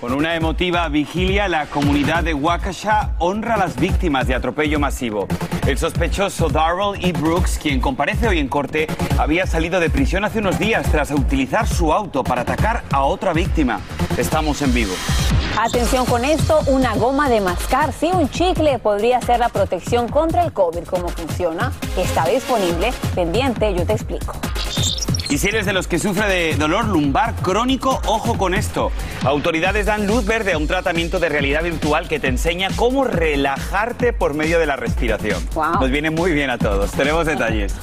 Con una emotiva vigilia, la comunidad de Waukesha honra a las víctimas de atropello masivo. El sospechoso Darrell E. Brooks, quien comparece hoy en corte, había salido de prisión hace unos días tras utilizar su auto para atacar a otra víctima. Estamos en vivo. Atención con esto, una goma de mascar, sí, un chicle podría ser la protección contra el COVID. ¿Cómo funciona? Está disponible, pendiente, yo te explico. Y si eres de los que sufre de dolor lumbar crónico, ojo con esto. Autoridades dan luz verde a un tratamiento de realidad virtual que te enseña cómo relajarte por medio de la respiración. Wow. Nos viene muy bien a todos. Tenemos detalles.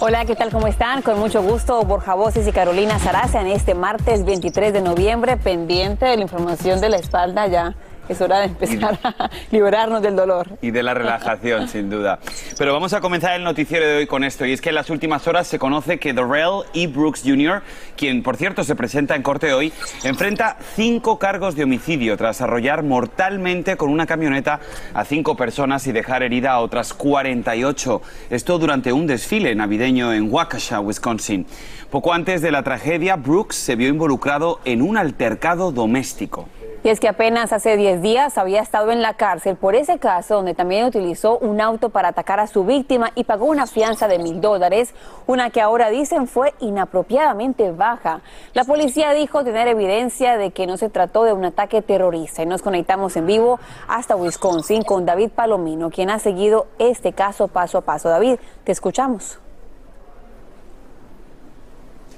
Hola, ¿qué tal? ¿Cómo están? Con mucho gusto, Borja Voces y Carolina Sarasa en este martes 23 de noviembre, pendiente de la información de la espalda ya. Es hora de empezar a liberarnos del dolor. Y de la relajación, sin duda. Pero vamos a comenzar el noticiero de hoy con esto. Y es que en las últimas horas se conoce que Darrell E. Brooks Jr., quien por cierto se presenta en corte hoy, enfrenta cinco cargos de homicidio tras arrollar mortalmente con una camioneta a cinco personas y dejar herida a otras 48. Esto durante un desfile navideño en Waukesha, Wisconsin. Poco antes de la tragedia, Brooks se vio involucrado en un altercado doméstico. Y es que apenas hace 10 días había estado en la cárcel por ese caso donde también utilizó un auto para atacar a su víctima y pagó una fianza de mil dólares, una que ahora dicen fue inapropiadamente baja. La policía dijo tener evidencia de que no se trató de un ataque terrorista y nos conectamos en vivo hasta Wisconsin con David Palomino, quien ha seguido este caso paso a paso. David, te escuchamos.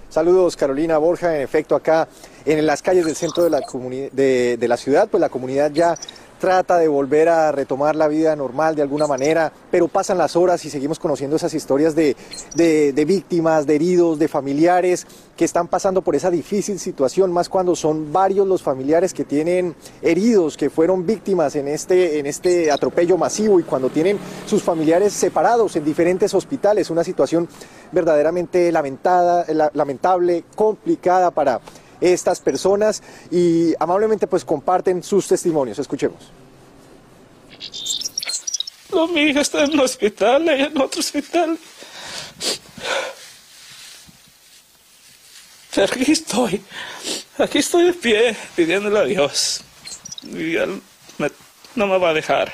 Saludos Carolina Borja, en efecto acá en las calles del centro de la, de, de la ciudad, pues la comunidad ya trata de volver a retomar la vida normal de alguna manera, pero pasan las horas y seguimos conociendo esas historias de, víctimas, de heridos, de familiares que están pasando por esa difícil situación, más cuando son varios los familiares que tienen heridos, que fueron víctimas en este, en este atropello masivo y cuando tienen sus familiares separados en diferentes hospitales, una situación verdaderamente lamentada, lamentable, complicada para estas personas y amablemente pues comparten sus testimonios. Escuchemos. No, mi hija está en un hospital, ella en otro hospital. Pero aquí estoy, aquí estoy de pie pidiéndole a Dios. Y él me, no me va a dejar.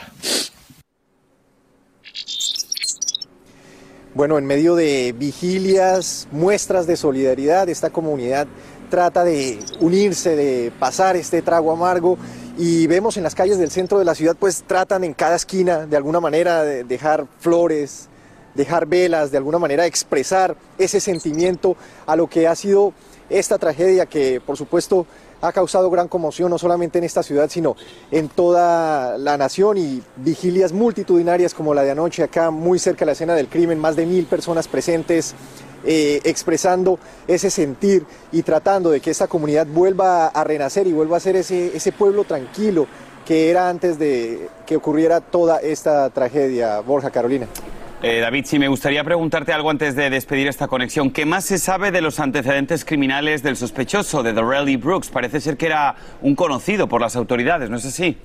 Bueno, en medio de vigilias, muestras de solidaridad, esta comunidad trata de unirse, de pasar este trago amargo y vemos en las calles del centro de la ciudad pues tratan en cada esquina de alguna manera de dejar flores, dejar velas, de alguna manera expresar ese sentimiento a lo que ha sido esta tragedia que por supuesto ha causado gran conmoción no solamente en esta ciudad, sino en toda la nación y vigilias multitudinarias como la de anoche acá muy cerca de la escena del crimen, más de mil personas presentes eh, expresando ese sentir y tratando de que esta comunidad vuelva a renacer y vuelva a ser ese, ese pueblo tranquilo que era antes de que ocurriera toda esta tragedia. Borja Carolina. Eh, David, sí, me gustaría preguntarte algo antes de despedir esta conexión. ¿Qué más se sabe de los antecedentes criminales del sospechoso, de Darrell E. Brooks? Parece ser que era un conocido por las autoridades, ¿no es así?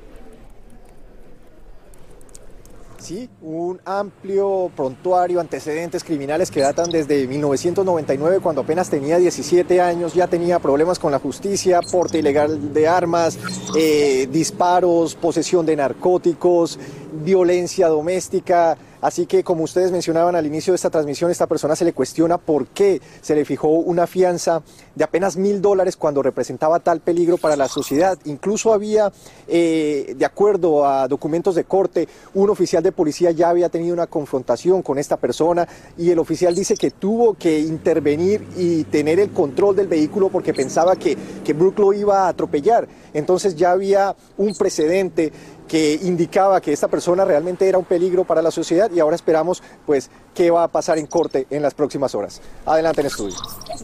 Sí, un amplio prontuario, antecedentes criminales que datan desde 1999, cuando apenas tenía 17 años, ya tenía problemas con la justicia, porte ilegal de armas, eh, disparos, posesión de narcóticos, violencia doméstica. Así que, como ustedes mencionaban al inicio de esta transmisión, esta persona se le cuestiona por qué se le fijó una fianza de apenas mil dólares cuando representaba tal peligro para la sociedad. Incluso había, eh, de acuerdo a documentos de corte, un oficial de policía ya había tenido una confrontación con esta persona y el oficial dice que tuvo que intervenir y tener el control del vehículo porque pensaba que, que Brooke lo iba a atropellar. Entonces ya había un precedente que indicaba que esta persona realmente era un peligro para la sociedad y ahora esperamos pues qué va a pasar en corte en las próximas horas. Adelante en estudio.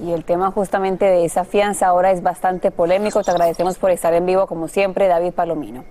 Y el tema justamente de esa fianza ahora es bastante polémico. Te agradecemos por estar en vivo como siempre, David Palomino.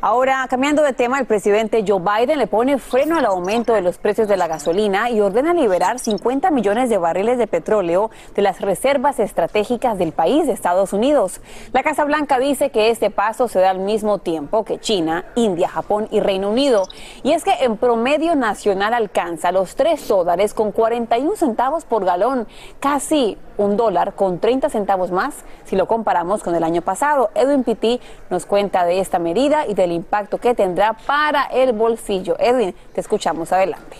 Ahora, cambiando de tema, el presidente Joe Biden le pone freno al aumento de los precios de la gasolina y ordena liberar 50 millones de barriles de petróleo de las reservas estratégicas del país de Estados Unidos. La Casa Blanca dice que este paso se da al mismo tiempo que China, India, Japón y Reino Unido. Y es que en promedio nacional alcanza los 3 dólares con 41 centavos por galón, casi un dólar con 30 centavos más si lo comparamos con el año pasado. Edwin Pitti nos cuenta de esta medida y del impacto que tendrá para el bolsillo. Edwin, te escuchamos adelante.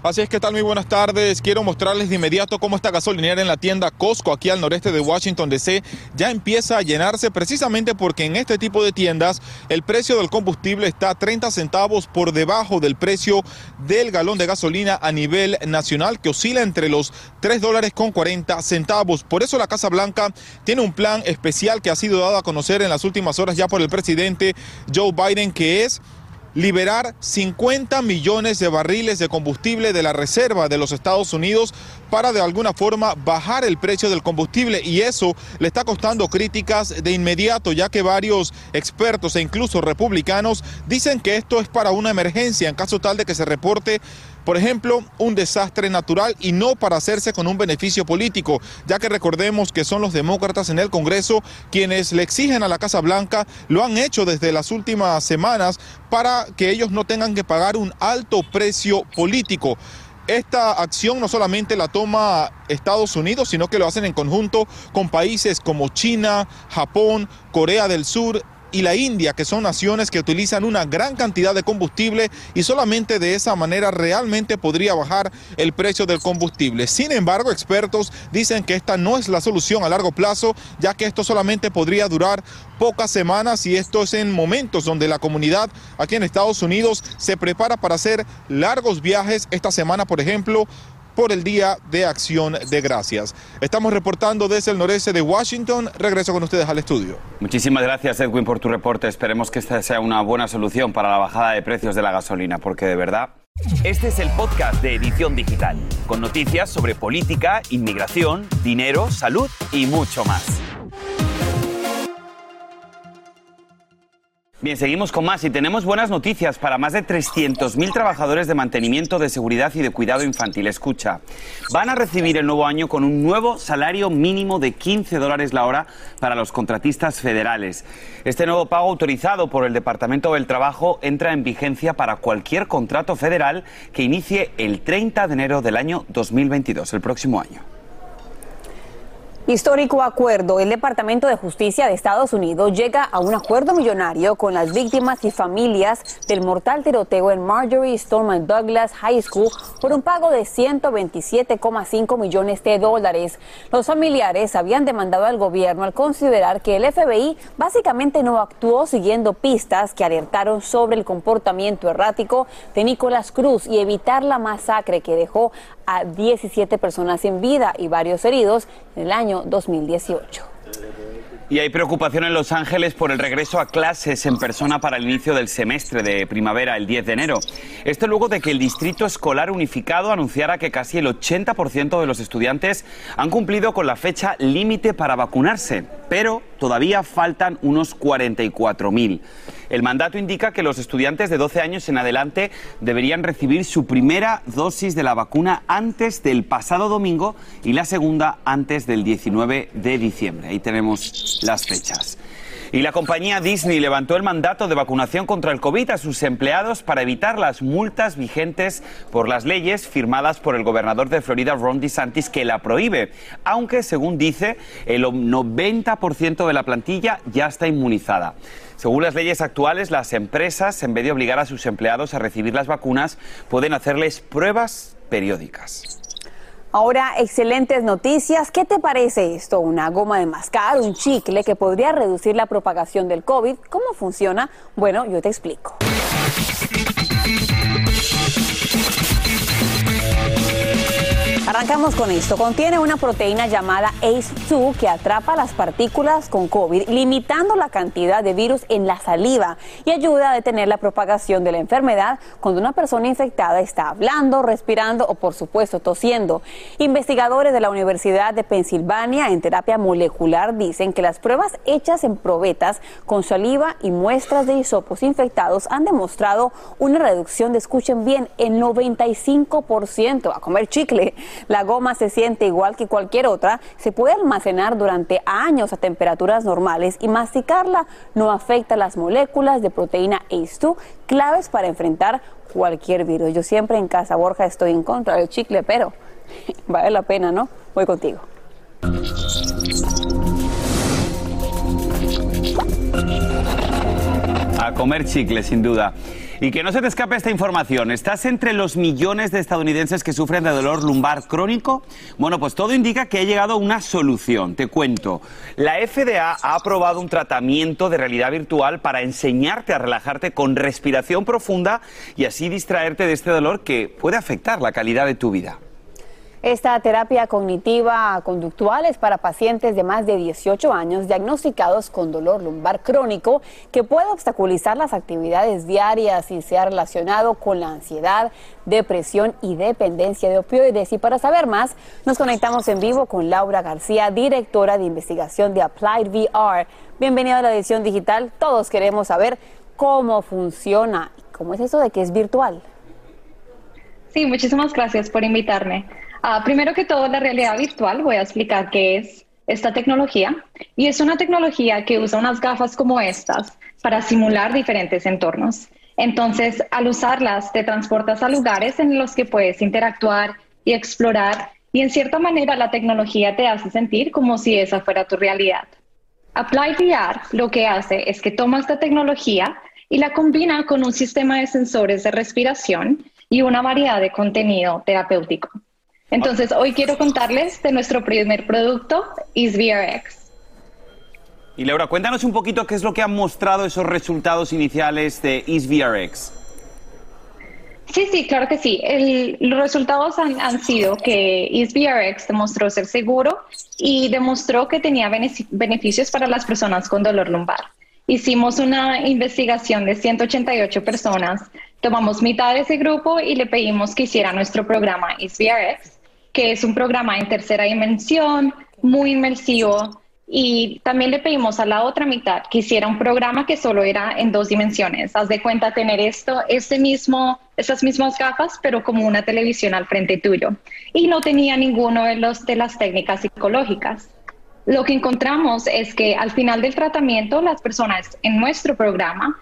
Así es que tal, muy buenas tardes. Quiero mostrarles de inmediato cómo esta gasolinera en la tienda Costco aquí al noreste de Washington DC ya empieza a llenarse precisamente porque en este tipo de tiendas el precio del combustible está 30 centavos por debajo del precio del galón de gasolina a nivel nacional que oscila entre los 3 dólares con 40 centavos. Por eso la Casa Blanca tiene un plan especial que ha sido dado a conocer en las últimas horas ya por el presidente Joe Biden que es liberar 50 millones de barriles de combustible de la reserva de los Estados Unidos para de alguna forma bajar el precio del combustible. Y eso le está costando críticas de inmediato ya que varios expertos e incluso republicanos dicen que esto es para una emergencia en caso tal de que se reporte por ejemplo, un desastre natural y no para hacerse con un beneficio político, ya que recordemos que son los demócratas en el Congreso quienes le exigen a la Casa Blanca, lo han hecho desde las últimas semanas para que ellos no tengan que pagar un alto precio político. Esta acción no solamente la toma Estados Unidos, sino que lo hacen en conjunto con países como China, Japón, Corea del Sur, y la India, que son naciones que utilizan una gran cantidad de combustible y solamente de esa manera realmente podría bajar el precio del combustible. Sin embargo, expertos dicen que esta no es la solución a largo plazo, ya que esto solamente podría durar pocas semanas y esto es en momentos donde la comunidad aquí en Estados Unidos se prepara para hacer largos viajes. Esta semana, por ejemplo, por el Día de Acción de Gracias. Estamos reportando desde el noreste de Washington. Regreso con ustedes al estudio. Muchísimas gracias, Edwin, por tu reporte. Esperemos que esta sea una buena solución para la bajada de precios de la gasolina, porque de verdad... Este es el podcast de Edición Digital, con noticias sobre política, inmigración, dinero, salud y mucho más. Bien, seguimos con más y tenemos buenas noticias para más de 300.000 trabajadores de mantenimiento de seguridad y de cuidado infantil. Escucha, van a recibir el nuevo año con un nuevo salario mínimo de 15 dólares la hora para los contratistas federales. Este nuevo pago autorizado por el Departamento del Trabajo entra en vigencia para cualquier contrato federal que inicie el 30 de enero del año 2022, el próximo año. Histórico acuerdo. El Departamento de Justicia de Estados Unidos llega a un acuerdo millonario con las víctimas y familias del mortal tiroteo en Marjorie Stoneman Douglas High School por un pago de 127,5 millones de dólares. Los familiares habían demandado al gobierno al considerar que el FBI básicamente no actuó siguiendo pistas que alertaron sobre el comportamiento errático de Nicolás Cruz y evitar la masacre que dejó a 17 personas sin vida y varios heridos en el año 2018. Y hay preocupación en Los Ángeles por el regreso a clases en persona para el inicio del semestre de primavera el 10 de enero. Esto luego de que el Distrito Escolar Unificado anunciara que casi el 80% de los estudiantes han cumplido con la fecha límite para vacunarse, pero todavía faltan unos 44.000. El mandato indica que los estudiantes de 12 años en adelante deberían recibir su primera dosis de la vacuna antes del pasado domingo y la segunda antes del 19 de diciembre. Ahí tenemos las fechas. Y la compañía Disney levantó el mandato de vacunación contra el COVID a sus empleados para evitar las multas vigentes por las leyes firmadas por el gobernador de Florida, Ron DeSantis, que la prohíbe, aunque según dice, el 90% de la plantilla ya está inmunizada. Según las leyes actuales, las empresas, en vez de obligar a sus empleados a recibir las vacunas, pueden hacerles pruebas periódicas. Ahora, excelentes noticias. ¿Qué te parece esto? ¿Una goma de mascar, un chicle que podría reducir la propagación del COVID? ¿Cómo funciona? Bueno, yo te explico. Arrancamos con esto. Contiene una proteína llamada ACE2 que atrapa las partículas con COVID, limitando la cantidad de virus en la saliva y ayuda a detener la propagación de la enfermedad cuando una persona infectada está hablando, respirando o, por supuesto, tosiendo. Investigadores de la Universidad de Pensilvania en terapia molecular dicen que las pruebas hechas en probetas con saliva y muestras de hisopos infectados han demostrado una reducción de, escuchen bien, en 95% a comer chicle. La goma se siente igual que cualquier otra, se puede almacenar durante años a temperaturas normales y masticarla no afecta las moléculas de proteína ACE2 claves para enfrentar cualquier virus. Yo siempre en casa, Borja, estoy en contra del chicle, pero vale la pena, ¿no? Voy contigo. A comer chicle, sin duda. Y que no se te escape esta información. ¿Estás entre los millones de estadounidenses que sufren de dolor lumbar crónico? Bueno, pues todo indica que ha llegado una solución. Te cuento. La FDA ha aprobado un tratamiento de realidad virtual para enseñarte a relajarte con respiración profunda y así distraerte de este dolor que puede afectar la calidad de tu vida. Esta terapia cognitiva conductual es para pacientes de más de 18 años diagnosticados con dolor lumbar crónico que puede obstaculizar las actividades diarias y se ha relacionado con la ansiedad, depresión y dependencia de opioides. Y para saber más, nos conectamos en vivo con Laura García, directora de investigación de Applied VR. Bienvenida a la edición digital. Todos queremos saber cómo funciona. ¿Cómo es eso de que es virtual? Sí, muchísimas gracias por invitarme. Ah, primero que todo, la realidad virtual, voy a explicar qué es esta tecnología. Y es una tecnología que usa unas gafas como estas para simular diferentes entornos. Entonces, al usarlas, te transportas a lugares en los que puedes interactuar y explorar. Y en cierta manera, la tecnología te hace sentir como si esa fuera tu realidad. Apply VR lo que hace es que toma esta tecnología y la combina con un sistema de sensores de respiración y una variedad de contenido terapéutico. Entonces, hoy quiero contarles de nuestro primer producto, EaseVRX. Y Laura, cuéntanos un poquito qué es lo que han mostrado esos resultados iniciales de EaseVRX. Sí, sí, claro que sí. los resultados han, han, sido que EaseVRX demostró ser seguro y demostró que tenía beneficios para las personas con dolor lumbar. Hicimos una investigación de 188 personas, tomamos mitad de ese grupo y le pedimos que hiciera nuestro programa EaseVRX que es un programa en tercera dimensión, muy inmersivo. Y también le pedimos a la otra mitad que hiciera un programa que solo era en dos dimensiones. Haz de cuenta tener esto, ese mismo, esas mismas gafas, pero como una televisión al frente tuyo. Y no tenía ninguno de, los, de las técnicas psicológicas. Lo que encontramos es que al final del tratamiento, las personas en nuestro programa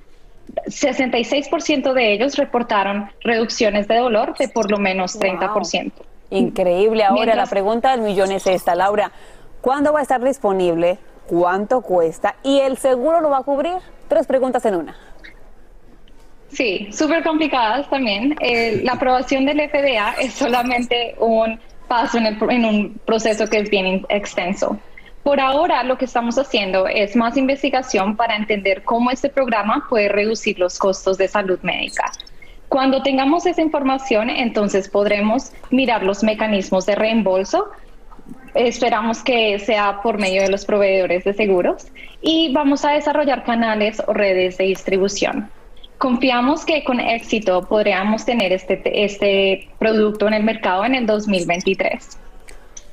66% de ellos reportaron reducciones de dolor de por lo menos 30%. Increíble. Ahora la pregunta del millón es esta, Laura. ¿Cuándo va a estar disponible? ¿Cuánto cuesta? ¿Y el seguro lo va a cubrir? Tres preguntas en una. Sí, súper complicadas también. la aprobación del FDA es solamente un paso en, en un proceso que es bien extenso. Por ahora lo que estamos haciendo es más investigación para entender cómo este programa puede reducir los costos de salud médica. Cuando tengamos esa información, entonces podremos mirar los mecanismos de reembolso. Esperamos que sea por medio de los proveedores de seguros y vamos a desarrollar canales o redes de distribución. Confiamos que con éxito podríamos tener este, este producto en el mercado en el 2023.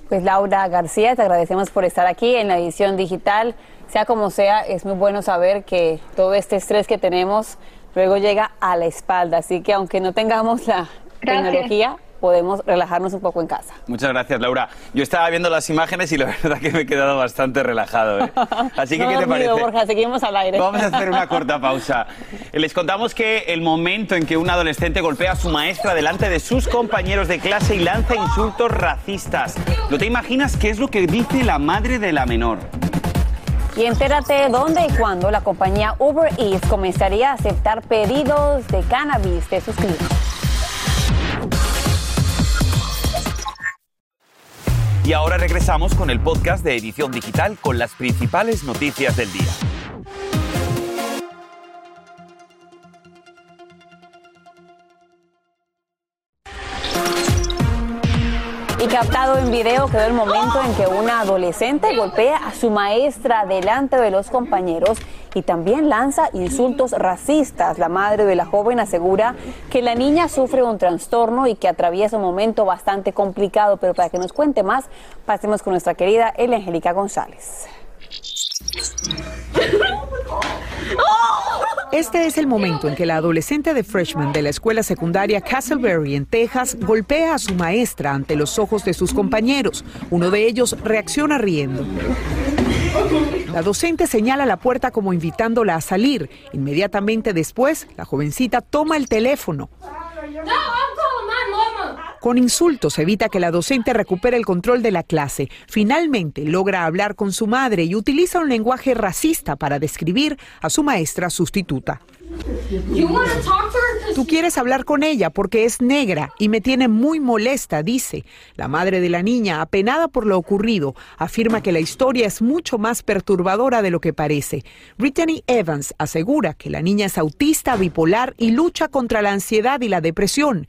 Pues Laura García, te agradecemos por estar aquí en la edición digital. Sea como sea, es muy bueno saber que todo este estrés que tenemos luego llega a la espalda. Así que aunque no tengamos la tecnología, podemos relajarnos un poco en casa. Muchas gracias, Laura. Yo estaba viendo las imágenes y la verdad que me he quedado bastante relajado. ¿eh? Así que, ¿qué te parece? Borja, seguimos al aire. Vamos a hacer una corta pausa. Les contamos que el momento en que un adolescente golpea a su maestra delante de sus compañeros de clase y lanza insultos racistas. ¿No te imaginas qué es lo que dice la madre de la menor? Y entérate dónde y cuándo la compañía Uber Eats comenzaría a aceptar pedidos de cannabis de sus clientes. Y ahora regresamos con el podcast de Edición Digital con las principales noticias del día. Y captado en video quedó el momento en que una adolescente golpea a su maestra delante de los compañeros y también lanza insultos racistas. La madre de la joven asegura que la niña sufre un trastorno y que atraviesa un momento bastante complicado. Pero para que nos cuente más, pasemos con nuestra querida Elia Angélica González. Este es el momento en que la adolescente de freshman de la escuela secundaria Castleberry en Texas golpea a su maestra ante los ojos de sus compañeros. Uno de ellos reacciona riendo. La docente señala la puerta como invitándola a salir. Inmediatamente después, la jovencita toma el teléfono. Con insultos evita que la docente recupere el control de la clase. Finalmente logra hablar con su madre y utiliza un lenguaje racista para describir a su maestra sustituta. Tú quieres hablar con ella porque es negra y me tiene muy molesta, dice. La madre de la niña, apenada por lo ocurrido, afirma que la historia es mucho más perturbadora de lo que parece. Brittany Evans asegura que la niña es autista, bipolar y lucha contra la ansiedad y la depresión.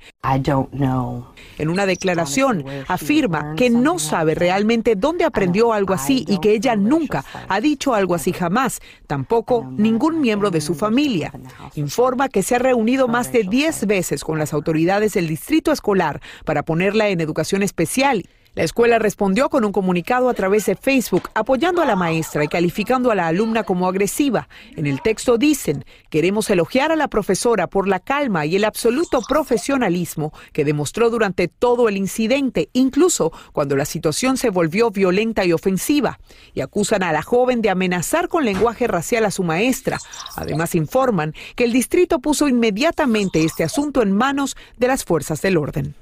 En una declaración afirma que no sabe realmente dónde aprendió algo así y que ella nunca ha dicho algo así jamás, tampoco ningún miembro de su familia. Informa que se ha reunido más de 10 veces con las autoridades del distrito escolar para ponerla en educación especial la escuela respondió con un comunicado a través de Facebook apoyando a la maestra y calificando a la alumna como agresiva. En el texto dicen, queremos elogiar a la profesora por la calma y el absoluto profesionalismo que demostró durante todo el incidente, incluso cuando la situación se volvió violenta y ofensiva. Y acusan a la joven de amenazar con lenguaje racial a su maestra. Además informan que el distrito puso inmediatamente este asunto en manos de las fuerzas del orden.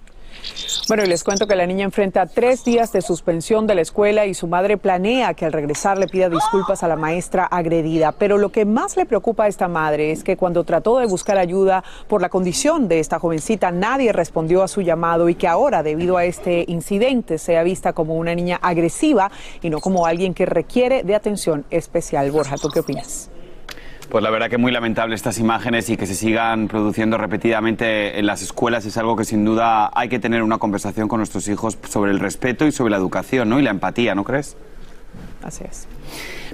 Bueno, y les cuento que la niña enfrenta tres días de suspensión de la escuela y su madre planea que al regresar le pida disculpas a la maestra agredida. Pero lo que más le preocupa a esta madre es que cuando trató de buscar ayuda por la condición de esta jovencita, nadie respondió a su llamado y que ahora, debido a este incidente, sea vista como una niña agresiva y no como alguien que requiere de atención especial. Borja, ¿tú qué opinas? Pues la verdad que muy lamentable estas imágenes y que se sigan produciendo repetidamente en las escuelas es algo que sin duda hay que tener una conversación con nuestros hijos sobre el respeto y sobre la educación ¿no? y la empatía, ¿no crees? Así es.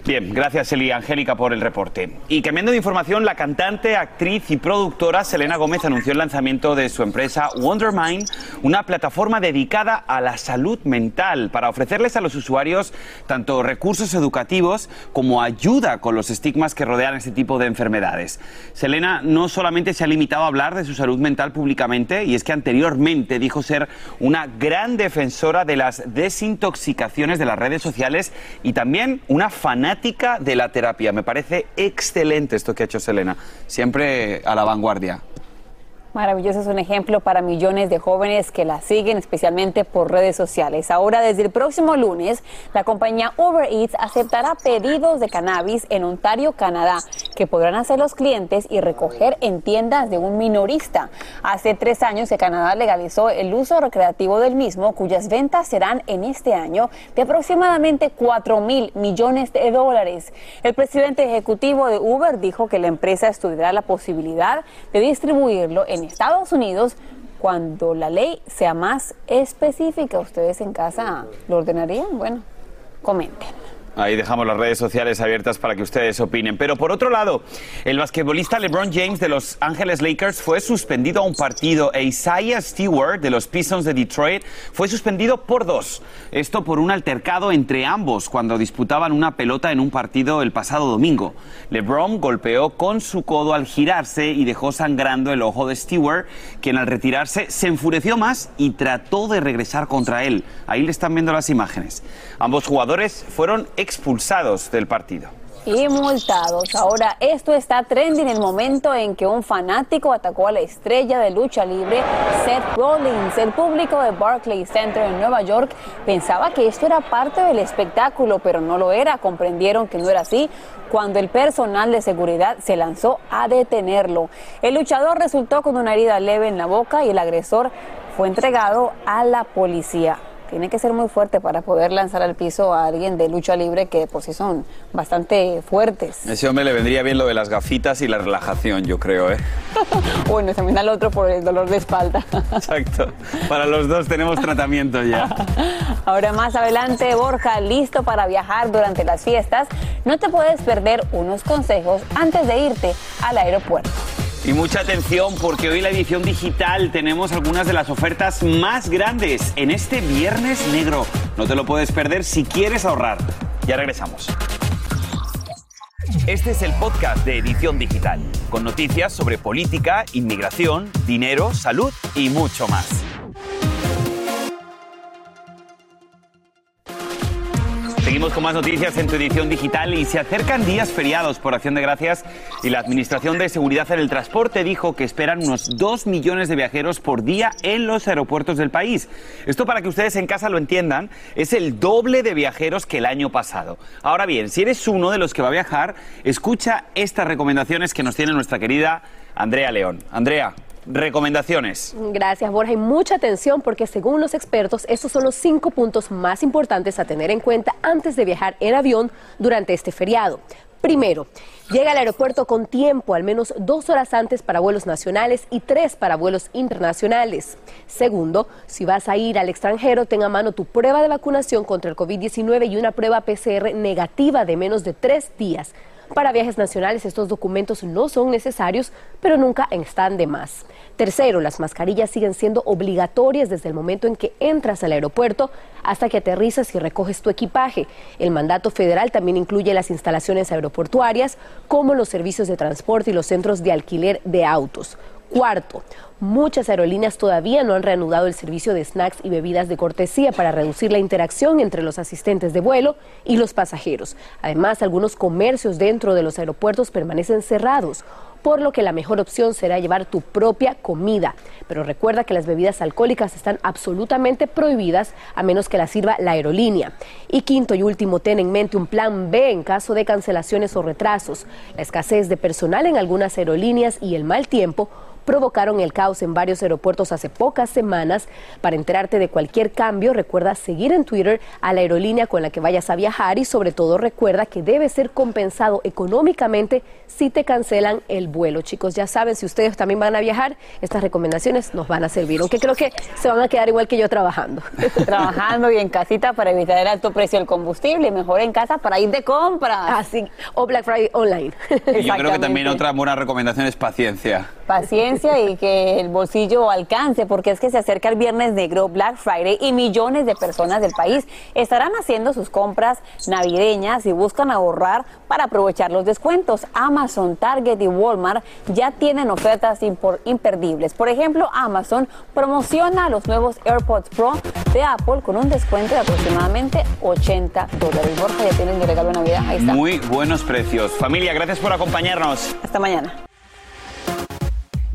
Bien, gracias Eli Angélica por el reporte. Y cambiando de información, la cantante, actriz y productora Selena Gómez anunció el lanzamiento de su empresa Wondermind, una plataforma dedicada a la salud mental para ofrecerles a los usuarios tanto recursos educativos como ayuda con los estigmas que rodean este tipo de enfermedades. Selena no solamente se ha limitado a hablar de su salud mental públicamente, y es que anteriormente dijo ser una gran defensora de las desintoxicaciones de las redes sociales y también una fanática de la terapia. Me parece excelente esto que ha hecho Selena, siempre a la vanguardia. Maravilloso, es un ejemplo para millones de jóvenes que la siguen, especialmente por redes sociales. Ahora, desde el próximo lunes, la compañía Uber Eats aceptará pedidos de cannabis en Ontario, Canadá, que podrán hacer los clientes y recoger en tiendas de un minorista. Hace tres años que Canadá legalizó el uso recreativo del mismo, cuyas ventas serán en este año de aproximadamente 4 mil millones de dólares. El presidente ejecutivo de Uber dijo que la empresa estudiará la posibilidad de distribuirlo en Estados Unidos cuando la ley sea más específica. ¿Ustedes en casa lo ordenarían? Bueno, comenten. Ahí dejamos las redes sociales abiertas para que ustedes opinen. Pero por otro lado, el basquetbolista LeBron James de Los Ángeles Lakers fue suspendido a un partido e Isaiah Stewart de los Pistons de Detroit fue suspendido por dos. Esto por un altercado entre ambos cuando disputaban una pelota en un partido el pasado domingo. LeBron golpeó con su codo al girarse y dejó sangrando el ojo de Stewart, quien al retirarse se enfureció más y trató de regresar contra él. Ahí le están viendo las imágenes. Ambos jugadores fueron expulsados del partido. Y multados. Ahora, esto está trending en el momento en que un fanático atacó a la estrella de lucha libre, Seth Rollins. El público de Barclays Center en Nueva York pensaba que esto era parte del espectáculo, pero no lo era. Comprendieron que no era así cuando el personal de seguridad se lanzó a detenerlo. El luchador resultó con una herida leve en la boca y el agresor fue entregado a la policía. Tiene que ser muy fuerte para poder lanzar al piso a alguien de lucha libre que por sí son bastante fuertes. Ese hombre le vendría bien lo de las gafitas y la relajación, yo creo, ¿eh? bueno, también al otro por el dolor de espalda. Exacto. Para los dos tenemos tratamiento ya. Ahora más adelante, Borja, listo para viajar durante las fiestas. No te puedes perder unos consejos antes de irte al aeropuerto. Y mucha atención porque hoy la edición digital tenemos algunas de las ofertas más grandes en este Viernes Negro. No te lo puedes perder si quieres ahorrar. Ya regresamos. Este es el podcast de Edición Digital, con noticias sobre política, inmigración, dinero, salud y mucho más. Seguimos con más noticias en tu edición digital y se acercan días feriados por acción de gracias y la Administración de Seguridad en el Transporte dijo que esperan unos 2 millones de viajeros por día en los aeropuertos del país. Esto para que ustedes en casa lo entiendan, es el doble de viajeros que el año pasado. Ahora bien, si eres uno de los que va a viajar, escucha estas recomendaciones que nos tiene nuestra querida Andrea León. Andrea, recomendaciones. Gracias, Borja. Y mucha atención porque según los expertos, estos son los cinco puntos más importantes a tener en cuenta antes de viajar en avión durante este feriado. Primero, llega al aeropuerto con tiempo, al menos dos horas antes para vuelos nacionales y tres para vuelos internacionales. Segundo, si vas a ir al extranjero, ten a mano tu prueba de vacunación contra el COVID-19 y una prueba PCR negativa de menos de tres días. Para viajes nacionales estos documentos no son necesarios, pero nunca están de más. Tercero, las mascarillas siguen siendo obligatorias desde el momento en que entras al aeropuerto hasta que aterrizas y recoges tu equipaje. El mandato federal también incluye las instalaciones aeroportuarias, como los servicios de transporte y los centros de alquiler de autos. Cuarto, muchas aerolíneas todavía no han reanudado el servicio de snacks y bebidas de cortesía para reducir la interacción entre los asistentes de vuelo y los pasajeros. Además, algunos comercios dentro de los aeropuertos permanecen cerrados por lo que la mejor opción será llevar tu propia comida. Pero recuerda que las bebidas alcohólicas están absolutamente prohibidas a menos que las sirva la aerolínea. Y quinto y último, ten en mente un plan B en caso de cancelaciones o retrasos. La escasez de personal en algunas aerolíneas y el mal tiempo provocaron el caos en varios aeropuertos hace pocas semanas. Para enterarte de cualquier cambio, recuerda seguir en Twitter a la aerolínea con la que vayas a viajar y sobre todo recuerda que debe ser compensado económicamente si te cancelan el vuelo. Chicos, ya saben, si ustedes también van a viajar, estas recomendaciones nos van a servir, aunque creo que se van a quedar igual que yo trabajando. trabajando y en casita para evitar el alto precio del combustible, mejor en casa para ir de compras. Así, o Black Friday online. Y yo creo que también otra buena recomendación es paciencia. Paciencia y que el bolsillo alcance, porque es que se acerca el Viernes Negro, Black Friday, y millones de personas del país estarán haciendo sus compras navideñas y buscan ahorrar para aprovechar los descuentos. Amazon, Target y Walmart ya tienen ofertas imperdibles. Por ejemplo, Amazon promociona los nuevos AirPods Pro de Apple con un descuento de aproximadamente 80 dólares. Borja, ya tienen mi regalo de Navidad. Ahí está. Muy buenos precios. Familia, gracias por acompañarnos. Hasta mañana.